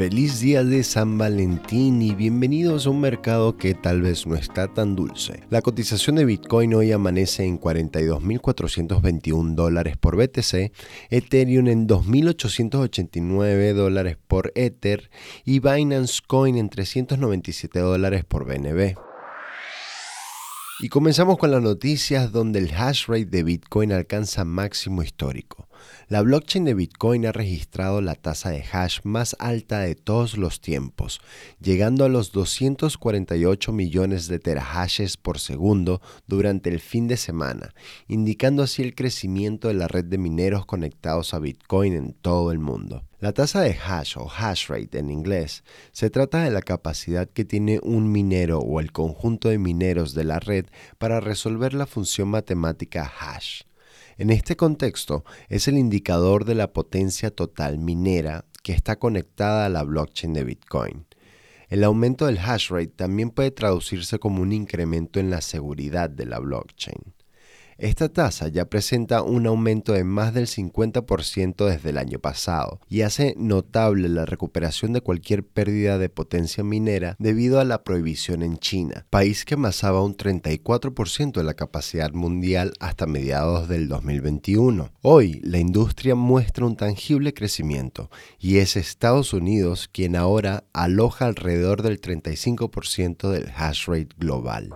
Feliz día de San Valentín y bienvenidos a un mercado que tal vez no está tan dulce. La cotización de Bitcoin hoy amanece en 42.421 dólares por BTC, Ethereum en 2.889 dólares por Ether y Binance Coin en 397 dólares por BNB. Y comenzamos con las noticias donde el hash rate de Bitcoin alcanza máximo histórico. La blockchain de Bitcoin ha registrado la tasa de hash más alta de todos los tiempos, llegando a los 248 millones de terahashes por segundo durante el fin de semana, indicando así el crecimiento de la red de mineros conectados a Bitcoin en todo el mundo. La tasa de hash o hash rate en inglés se trata de la capacidad que tiene un minero o el conjunto de mineros de la red para resolver la función matemática hash. En este contexto, es el indicador de la potencia total minera que está conectada a la blockchain de Bitcoin. El aumento del hash rate también puede traducirse como un incremento en la seguridad de la blockchain. Esta tasa ya presenta un aumento de más del 50% desde el año pasado y hace notable la recuperación de cualquier pérdida de potencia minera debido a la prohibición en China, país que amasaba un 34% de la capacidad mundial hasta mediados del 2021. Hoy la industria muestra un tangible crecimiento y es Estados Unidos quien ahora aloja alrededor del 35% del hash rate global.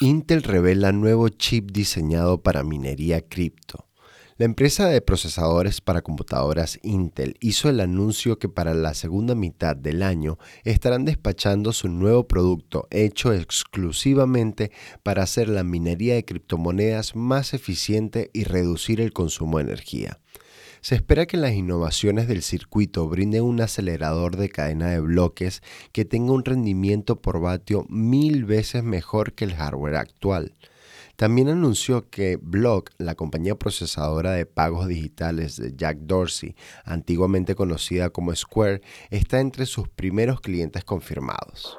Intel revela nuevo chip diseñado para minería cripto. La empresa de procesadores para computadoras Intel hizo el anuncio que para la segunda mitad del año estarán despachando su nuevo producto hecho exclusivamente para hacer la minería de criptomonedas más eficiente y reducir el consumo de energía. Se espera que las innovaciones del circuito brinden un acelerador de cadena de bloques que tenga un rendimiento por vatio mil veces mejor que el hardware actual. También anunció que Block, la compañía procesadora de pagos digitales de Jack Dorsey, antiguamente conocida como Square, está entre sus primeros clientes confirmados.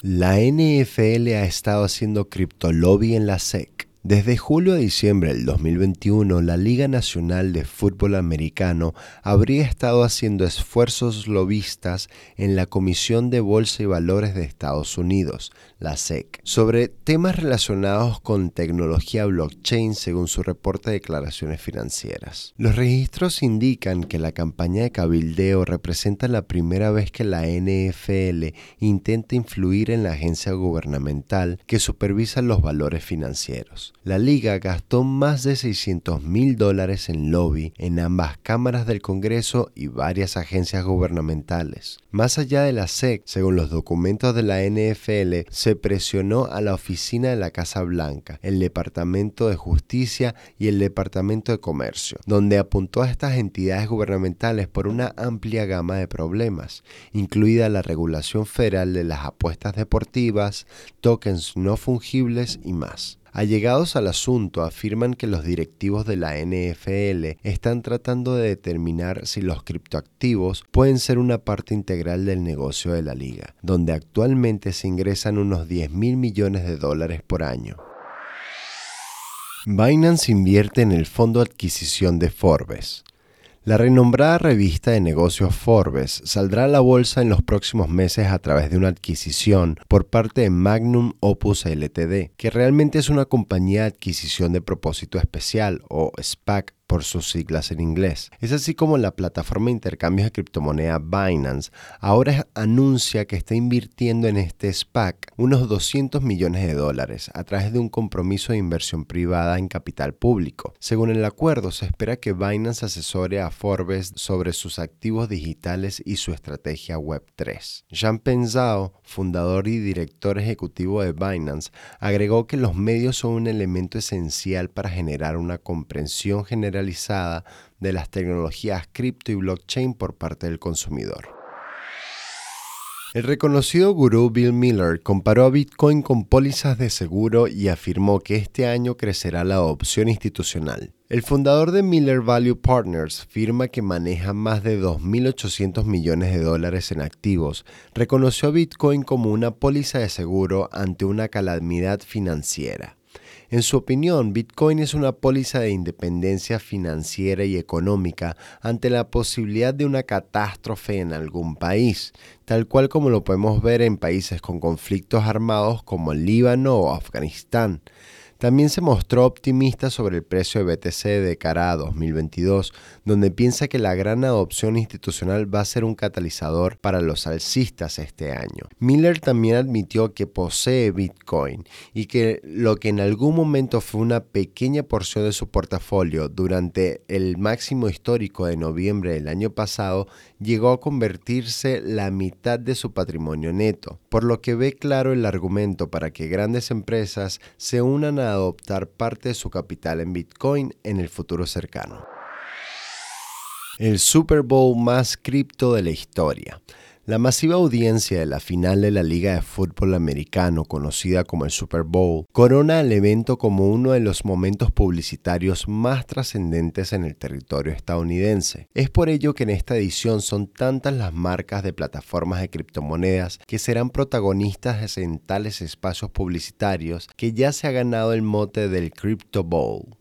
La NFL ha estado haciendo criptolobby en la SEC. Desde julio a diciembre del 2021, la Liga Nacional de Fútbol Americano habría estado haciendo esfuerzos lobistas en la Comisión de Bolsa y Valores de Estados Unidos, la SEC, sobre temas relacionados con tecnología blockchain según su reporte de declaraciones financieras. Los registros indican que la campaña de cabildeo representa la primera vez que la NFL intenta influir en la agencia gubernamental que supervisa los valores financieros. La liga gastó más de 600 mil dólares en lobby en ambas cámaras del Congreso y varias agencias gubernamentales. Más allá de la SEC, según los documentos de la NFL, se presionó a la oficina de la Casa Blanca, el Departamento de Justicia y el Departamento de Comercio, donde apuntó a estas entidades gubernamentales por una amplia gama de problemas, incluida la regulación federal de las apuestas deportivas, tokens no fungibles y más. Allegados al asunto afirman que los directivos de la NFL están tratando de determinar si los criptoactivos pueden ser una parte integral del negocio de la liga, donde actualmente se ingresan unos 10 mil millones de dólares por año. Binance invierte en el fondo adquisición de Forbes. La renombrada revista de negocios Forbes saldrá a la bolsa en los próximos meses a través de una adquisición por parte de Magnum Opus Ltd, que realmente es una compañía de adquisición de propósito especial o SPAC por sus siglas en inglés. Es así como la plataforma de intercambios de criptomoneda Binance ahora anuncia que está invirtiendo en este SPAC unos 200 millones de dólares a través de un compromiso de inversión privada en capital público. Según el acuerdo, se espera que Binance asesore a Forbes sobre sus activos digitales y su estrategia Web3. Jean Penzao, fundador y director ejecutivo de Binance, agregó que los medios son un elemento esencial para generar una comprensión general de las tecnologías cripto y blockchain por parte del consumidor. El reconocido gurú Bill Miller comparó a Bitcoin con pólizas de seguro y afirmó que este año crecerá la adopción institucional. El fundador de Miller Value Partners firma que maneja más de 2.800 millones de dólares en activos. Reconoció a Bitcoin como una póliza de seguro ante una calamidad financiera. En su opinión, Bitcoin es una póliza de independencia financiera y económica ante la posibilidad de una catástrofe en algún país, tal cual como lo podemos ver en países con conflictos armados como el Líbano o Afganistán. También se mostró optimista sobre el precio de BTC de cara a 2022, donde piensa que la gran adopción institucional va a ser un catalizador para los alcistas este año. Miller también admitió que posee Bitcoin y que lo que en algún momento fue una pequeña porción de su portafolio durante el máximo histórico de noviembre del año pasado llegó a convertirse la mitad de su patrimonio neto, por lo que ve claro el argumento para que grandes empresas se unan a adoptar parte de su capital en Bitcoin en el futuro cercano. El Super Bowl más cripto de la historia. La masiva audiencia de la final de la Liga de Fútbol Americano, conocida como el Super Bowl, corona el evento como uno de los momentos publicitarios más trascendentes en el territorio estadounidense. Es por ello que en esta edición son tantas las marcas de plataformas de criptomonedas que serán protagonistas en tales espacios publicitarios que ya se ha ganado el mote del Crypto Bowl.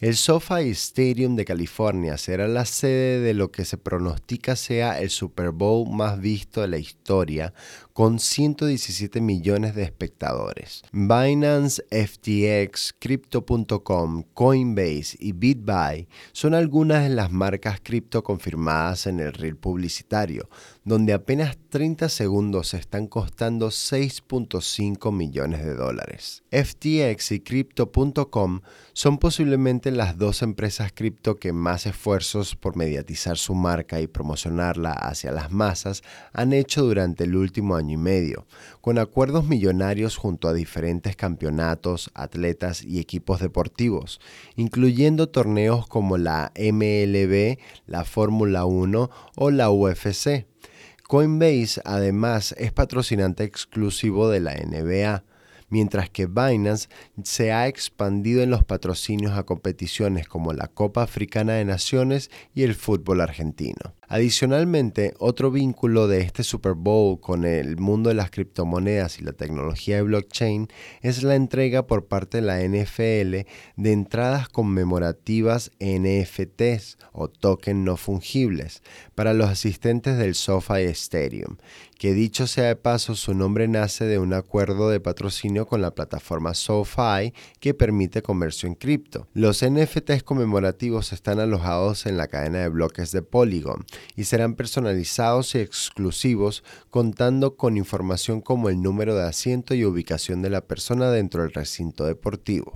El SoFi Stadium de California será la sede de lo que se pronostica sea el Super Bowl más visto de la historia, con 117 millones de espectadores. Binance, FTX, Crypto.com, Coinbase y BitBuy son algunas de las marcas cripto confirmadas en el reel publicitario, donde apenas 30 segundos están costando 6.5 millones de dólares. FTX y Crypto.com son posiblemente las dos empresas cripto que más esfuerzos por mediatizar su marca y promocionarla hacia las masas han hecho durante el último año y medio, con acuerdos millonarios junto a diferentes campeonatos, atletas y equipos deportivos, incluyendo torneos como la MLB, la Fórmula 1 o la UFC. Coinbase además es patrocinante exclusivo de la NBA mientras que Binance se ha expandido en los patrocinios a competiciones como la Copa Africana de Naciones y el fútbol argentino. Adicionalmente, otro vínculo de este Super Bowl con el mundo de las criptomonedas y la tecnología de blockchain es la entrega por parte de la NFL de entradas conmemorativas NFTs o token no fungibles para los asistentes del SoFi Stadium, que dicho sea de paso su nombre nace de un acuerdo de patrocinio con la plataforma SoFi que permite comercio en cripto. Los NFTs conmemorativos están alojados en la cadena de bloques de Polygon y serán personalizados y exclusivos contando con información como el número de asiento y ubicación de la persona dentro del recinto deportivo.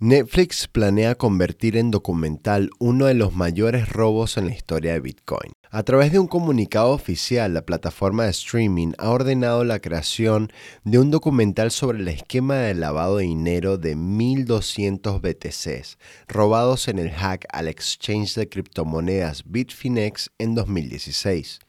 Netflix planea convertir en documental uno de los mayores robos en la historia de Bitcoin. A través de un comunicado oficial, la plataforma de streaming ha ordenado la creación de un documental sobre el esquema de lavado de dinero de 1.200 BTCs robados en el hack al exchange de criptomonedas Bitfinex en 2016.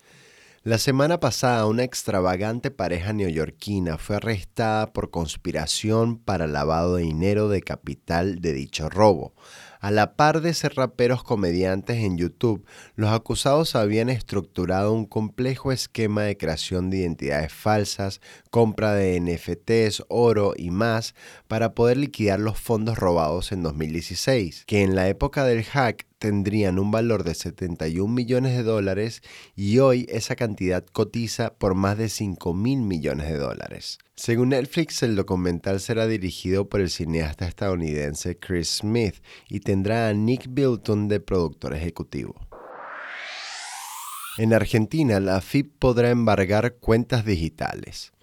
La semana pasada una extravagante pareja neoyorquina fue arrestada por conspiración para lavado de dinero de capital de dicho robo. A la par de ser raperos comediantes en YouTube, los acusados habían estructurado un complejo esquema de creación de identidades falsas, compra de NFTs, oro y más para poder liquidar los fondos robados en 2016, que en la época del hack tendrían un valor de 71 millones de dólares y hoy esa cantidad cotiza por más de 5 mil millones de dólares. Según Netflix, el documental será dirigido por el cineasta estadounidense Chris Smith y tendrá a Nick Bilton de productor ejecutivo. En Argentina, la FIP podrá embargar cuentas digitales.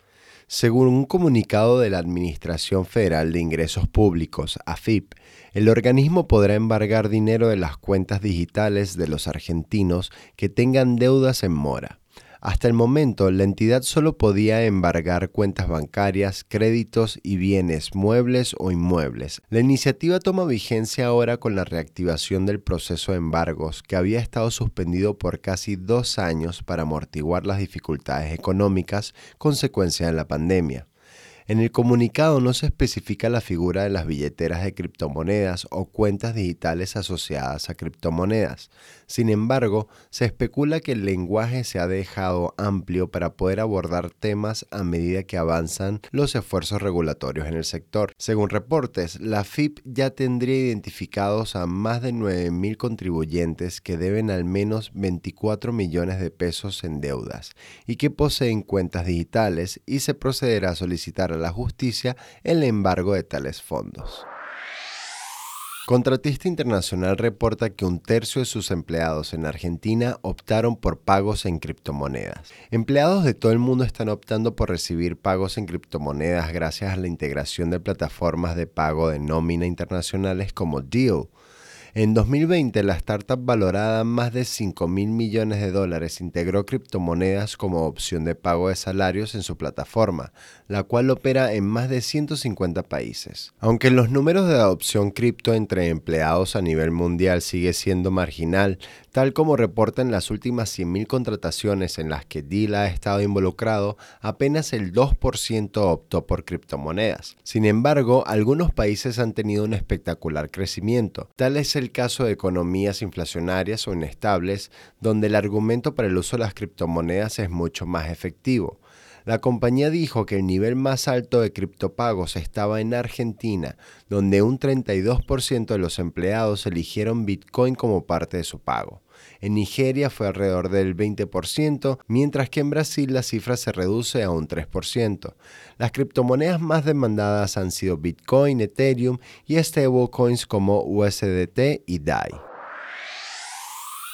Según un comunicado de la Administración Federal de Ingresos Públicos, AFIP, el organismo podrá embargar dinero de las cuentas digitales de los argentinos que tengan deudas en mora. Hasta el momento, la entidad solo podía embargar cuentas bancarias, créditos y bienes muebles o inmuebles. La iniciativa toma vigencia ahora con la reactivación del proceso de embargos, que había estado suspendido por casi dos años para amortiguar las dificultades económicas consecuencia de la pandemia. En el comunicado no se especifica la figura de las billeteras de criptomonedas o cuentas digitales asociadas a criptomonedas. Sin embargo, se especula que el lenguaje se ha dejado amplio para poder abordar temas a medida que avanzan los esfuerzos regulatorios en el sector. Según reportes, la FIP ya tendría identificados a más de 9.000 contribuyentes que deben al menos 24 millones de pesos en deudas y que poseen cuentas digitales y se procederá a solicitar la justicia el embargo de tales fondos. Contratista Internacional reporta que un tercio de sus empleados en Argentina optaron por pagos en criptomonedas. Empleados de todo el mundo están optando por recibir pagos en criptomonedas gracias a la integración de plataformas de pago de nómina internacionales como Deal, en 2020, la startup valorada más de 5 mil millones de dólares integró criptomonedas como opción de pago de salarios en su plataforma, la cual opera en más de 150 países. Aunque los números de adopción cripto entre empleados a nivel mundial sigue siendo marginal, tal como reportan las últimas 100.000 contrataciones en las que Deal ha estado involucrado, apenas el 2% optó por criptomonedas. Sin embargo, algunos países han tenido un espectacular crecimiento. Tal es el caso de economías inflacionarias o inestables, donde el argumento para el uso de las criptomonedas es mucho más efectivo. La compañía dijo que el nivel más alto de criptopagos estaba en Argentina, donde un 32% de los empleados eligieron Bitcoin como parte de su pago. En Nigeria fue alrededor del 20%, mientras que en Brasil la cifra se reduce a un 3%. Las criptomonedas más demandadas han sido Bitcoin, Ethereum y stablecoins como USDT y DAI.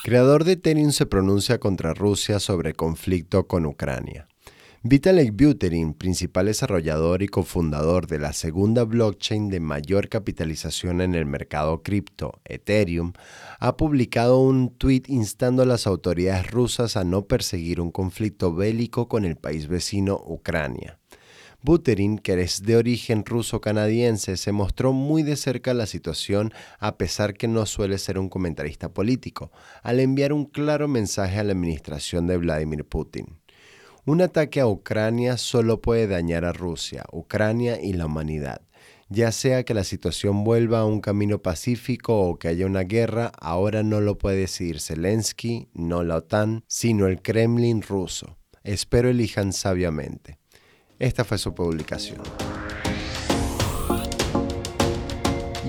Creador de Ethereum se pronuncia contra Rusia sobre conflicto con Ucrania. Vitalik Buterin, principal desarrollador y cofundador de la segunda blockchain de mayor capitalización en el mercado cripto, Ethereum, ha publicado un tweet instando a las autoridades rusas a no perseguir un conflicto bélico con el país vecino Ucrania. Buterin, que es de origen ruso-canadiense, se mostró muy de cerca la situación a pesar que no suele ser un comentarista político, al enviar un claro mensaje a la administración de Vladimir Putin. Un ataque a Ucrania solo puede dañar a Rusia, Ucrania y la humanidad. Ya sea que la situación vuelva a un camino pacífico o que haya una guerra, ahora no lo puede decidir Zelensky, no la OTAN, sino el Kremlin ruso. Espero elijan sabiamente. Esta fue su publicación.